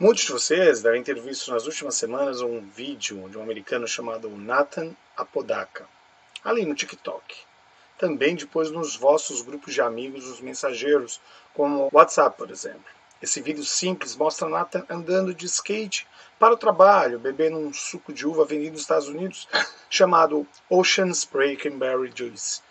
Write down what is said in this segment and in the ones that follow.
Muitos de vocês devem ter visto nas últimas semanas um vídeo de um americano chamado Nathan Apodaca, ali no TikTok. Também depois nos vossos grupos de amigos, os mensageiros, como o WhatsApp, por exemplo. Esse vídeo simples mostra Nathan andando de skate para o trabalho, bebendo um suco de uva vendido nos Estados Unidos chamado Ocean Spray Cranberry Juice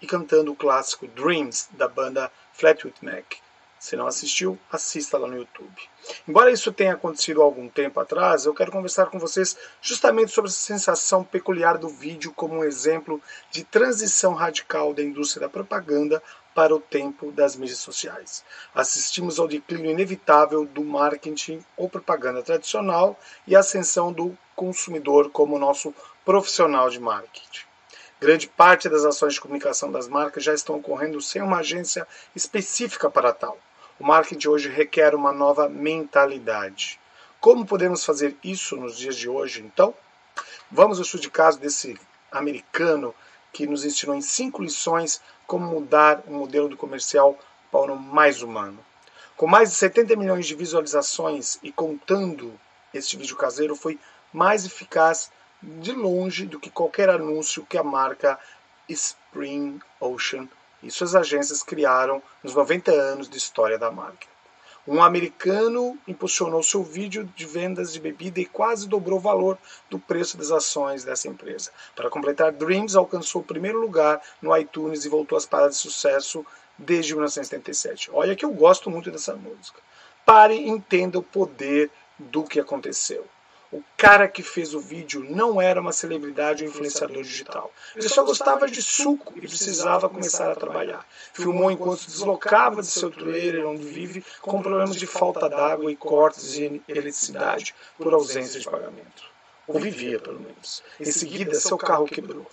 e cantando o clássico Dreams da banda Fleetwood Mac. Se não assistiu, assista lá no YouTube. Embora isso tenha acontecido há algum tempo atrás, eu quero conversar com vocês justamente sobre essa sensação peculiar do vídeo como um exemplo de transição radical da indústria da propaganda para o tempo das mídias sociais. Assistimos ao declínio inevitável do marketing ou propaganda tradicional e a ascensão do consumidor como nosso profissional de marketing. Grande parte das ações de comunicação das marcas já estão ocorrendo sem uma agência específica para tal. O marketing hoje requer uma nova mentalidade. Como podemos fazer isso nos dias de hoje, então? Vamos ao estudo de caso desse americano que nos ensinou em cinco lições como mudar o modelo do comercial para o mais humano. Com mais de 70 milhões de visualizações e contando este vídeo caseiro, foi mais eficaz de longe do que qualquer anúncio que a marca Spring Ocean e suas agências criaram nos 90 anos de história da marca. Um americano impulsionou seu vídeo de vendas de bebida e quase dobrou o valor do preço das ações dessa empresa. Para completar, Dreams alcançou o primeiro lugar no iTunes e voltou às paradas de sucesso desde 1977. Olha que eu gosto muito dessa música. Pare e entenda o poder do que aconteceu. O cara que fez o vídeo não era uma celebridade ou influenciador digital. Ele só gostava de suco e precisava começar a trabalhar. Filmou enquanto deslocava de seu trailer onde vive com problemas de falta d'água e cortes de eletricidade por ausência de pagamento. Ou vivia, pelo menos. Em seguida, seu carro quebrou.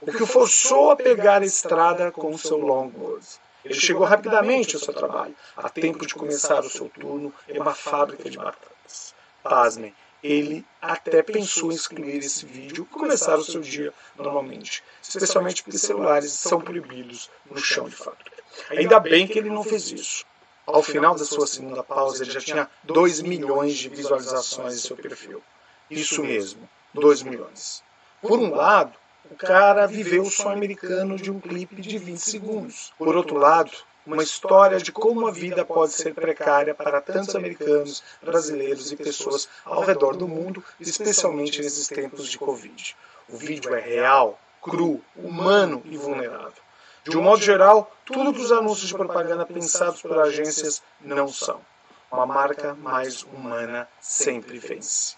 O que o forçou a pegar a estrada com seu longboard. Ele chegou rapidamente ao seu trabalho, a tempo de começar o seu turno em uma fábrica de batatas. Pasmem, ele até pensou em excluir esse vídeo e começar o seu dia normalmente, especialmente porque celulares são proibidos no chão de fábrica. Ainda bem que ele não fez isso. Ao final da sua segunda pausa, ele já tinha 2 milhões de visualizações em seu perfil. Isso mesmo, 2 milhões. Por um lado, o cara viveu o sonho americano de um clipe de 20 segundos. Por outro lado, uma história de como a vida pode ser precária para tantos americanos, brasileiros e pessoas ao redor do mundo, especialmente nesses tempos de Covid. O vídeo é real, cru, humano e vulnerável. De um modo geral, tudo que os anúncios de propaganda pensados por agências não são. Uma marca mais humana sempre vence.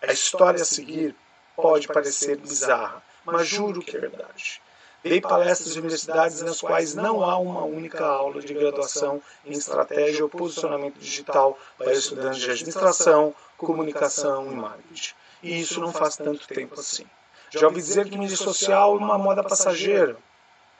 A história a seguir pode parecer bizarra, mas juro que é verdade. Dei palestras em universidades nas quais não há uma única aula de graduação em estratégia ou posicionamento digital para estudantes de administração, comunicação e marketing. E isso não faz tanto tempo assim. Já ouvi dizer que mídia social é uma moda passageira.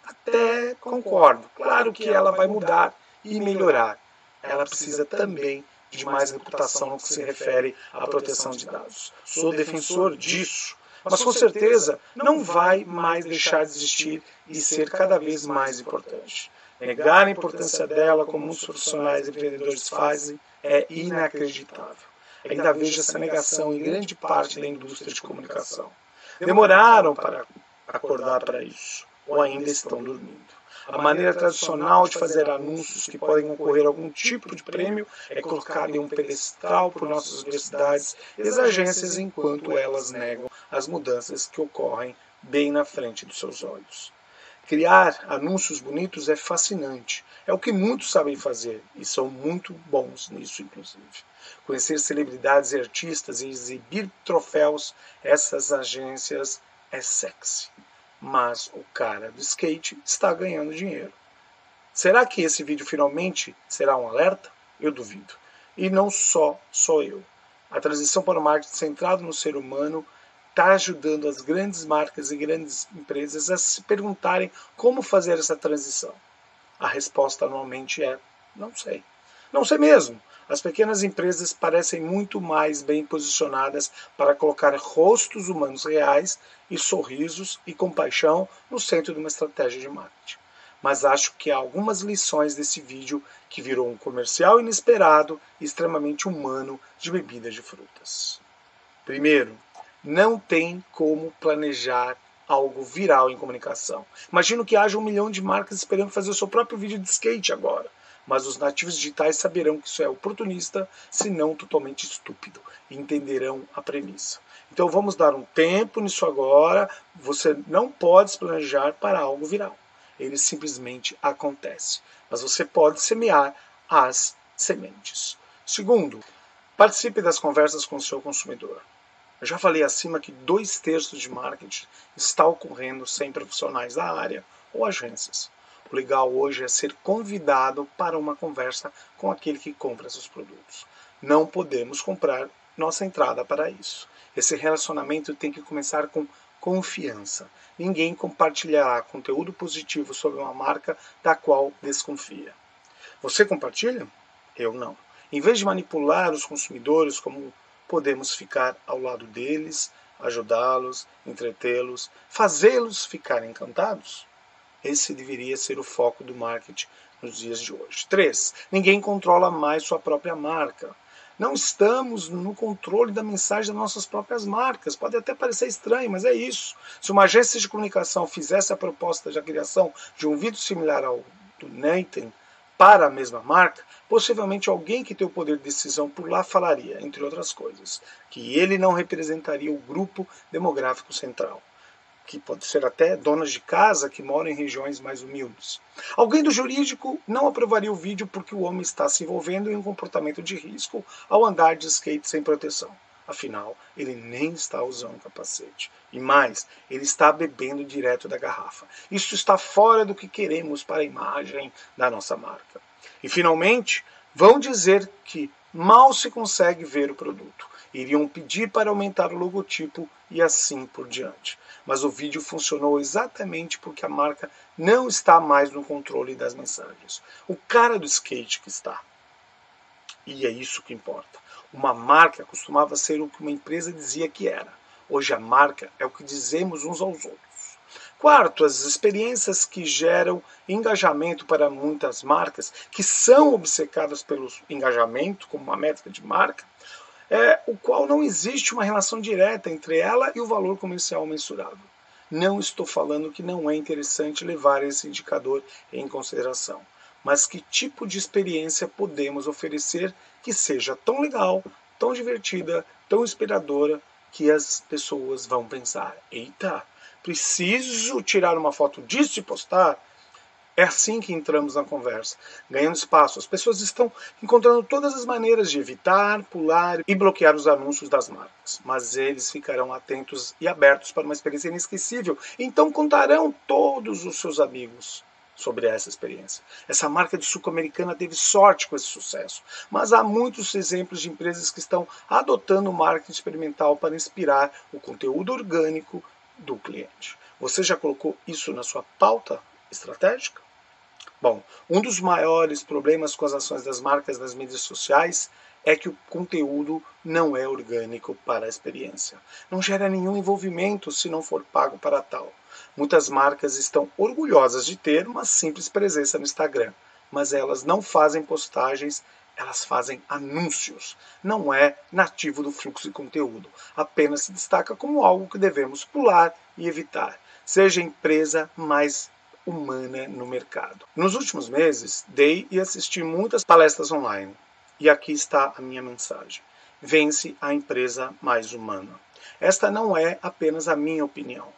Até concordo. Claro que ela vai mudar e melhorar. Ela precisa também de mais reputação no que se refere à proteção de dados. Sou defensor disso mas com certeza não vai mais deixar de existir e ser cada vez mais importante. Negar a importância dela, como muitos profissionais e empreendedores fazem, é inacreditável. Ainda vejo essa negação em grande parte da indústria de comunicação. Demoraram para acordar para isso, ou ainda estão dormindo. A maneira tradicional de fazer anúncios que podem concorrer a algum tipo de prêmio é colocar em um pedestal por nossas universidades e as agências enquanto elas negam as mudanças que ocorrem bem na frente dos seus olhos. Criar anúncios bonitos é fascinante. É o que muitos sabem fazer e são muito bons nisso, inclusive. Conhecer celebridades e artistas e exibir troféus, essas agências é sexy. Mas o cara do skate está ganhando dinheiro. Será que esse vídeo finalmente será um alerta? Eu duvido. E não só sou eu. A transição para o marketing centrado no ser humano está ajudando as grandes marcas e grandes empresas a se perguntarem como fazer essa transição. A resposta normalmente é: não sei. Não sei mesmo. As pequenas empresas parecem muito mais bem posicionadas para colocar rostos humanos reais e sorrisos e compaixão no centro de uma estratégia de marketing. Mas acho que há algumas lições desse vídeo que virou um comercial inesperado e extremamente humano de bebidas de frutas. Primeiro, não tem como planejar algo viral em comunicação. Imagino que haja um milhão de marcas esperando fazer o seu próprio vídeo de skate agora mas os nativos digitais saberão que isso é oportunista, se não totalmente estúpido, entenderão a premissa. Então vamos dar um tempo nisso agora. Você não pode se planejar para algo viral. Ele simplesmente acontece. Mas você pode semear as sementes. Segundo, participe das conversas com o seu consumidor. Eu já falei acima que dois terços de marketing está ocorrendo sem profissionais da área ou agências. O legal hoje é ser convidado para uma conversa com aquele que compra seus produtos. Não podemos comprar nossa entrada para isso. Esse relacionamento tem que começar com confiança. Ninguém compartilhará conteúdo positivo sobre uma marca da qual desconfia. Você compartilha? Eu não. Em vez de manipular os consumidores, como podemos ficar ao lado deles, ajudá-los, entretê-los, fazê-los ficar encantados? Esse deveria ser o foco do marketing nos dias de hoje. 3. Ninguém controla mais sua própria marca. Não estamos no controle da mensagem das nossas próprias marcas. Pode até parecer estranho, mas é isso. Se uma agência de comunicação fizesse a proposta de criação de um vídeo similar ao do Nathan para a mesma marca, possivelmente alguém que tem o poder de decisão por lá falaria, entre outras coisas, que ele não representaria o grupo demográfico central que pode ser até donas de casa que moram em regiões mais humildes. Alguém do jurídico não aprovaria o vídeo porque o homem está se envolvendo em um comportamento de risco ao andar de skate sem proteção. Afinal, ele nem está usando capacete. E mais, ele está bebendo direto da garrafa. Isso está fora do que queremos para a imagem da nossa marca. E finalmente, vão dizer que mal se consegue ver o produto. Iriam pedir para aumentar o logotipo e assim por diante. Mas o vídeo funcionou exatamente porque a marca não está mais no controle das mensagens. O cara do skate que está. E é isso que importa. Uma marca costumava ser o que uma empresa dizia que era. Hoje a marca é o que dizemos uns aos outros. Quarto, as experiências que geram engajamento para muitas marcas, que são obcecadas pelo engajamento como uma métrica de marca, é, o qual não existe uma relação direta entre ela e o valor comercial mensurável. Não estou falando que não é interessante levar esse indicador em consideração, mas que tipo de experiência podemos oferecer que seja tão legal, tão divertida, tão inspiradora que as pessoas vão pensar: eita, preciso tirar uma foto disso e postar. É assim que entramos na conversa, ganhando espaço. As pessoas estão encontrando todas as maneiras de evitar, pular e bloquear os anúncios das marcas. Mas eles ficarão atentos e abertos para uma experiência inesquecível. Então contarão todos os seus amigos sobre essa experiência. Essa marca de suco americana teve sorte com esse sucesso, mas há muitos exemplos de empresas que estão adotando o marketing experimental para inspirar o conteúdo orgânico do cliente. Você já colocou isso na sua pauta estratégica? Bom, um dos maiores problemas com as ações das marcas nas mídias sociais é que o conteúdo não é orgânico para a experiência. Não gera nenhum envolvimento se não for pago para tal. Muitas marcas estão orgulhosas de ter uma simples presença no Instagram, mas elas não fazem postagens elas fazem anúncios. Não é nativo do fluxo de conteúdo. Apenas se destaca como algo que devemos pular e evitar. Seja empresa mais humana no mercado. Nos últimos meses, dei e assisti muitas palestras online. E aqui está a minha mensagem. Vence a empresa mais humana. Esta não é apenas a minha opinião.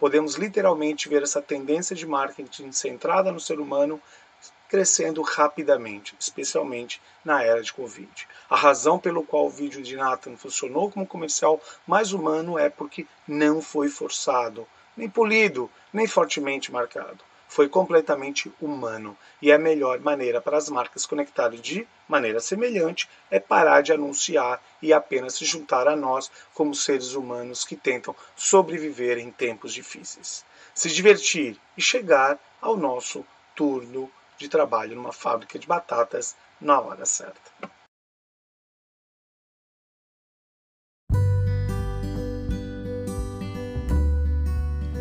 Podemos literalmente ver essa tendência de marketing centrada no ser humano crescendo rapidamente, especialmente na era de Covid. A razão pelo qual o vídeo de Nathan funcionou como comercial mais humano é porque não foi forçado, nem polido, nem fortemente marcado. Foi completamente humano e a melhor maneira para as marcas conectarem de maneira semelhante é parar de anunciar e apenas se juntar a nós como seres humanos que tentam sobreviver em tempos difíceis. Se divertir e chegar ao nosso turno de trabalho numa fábrica de batatas na hora certa.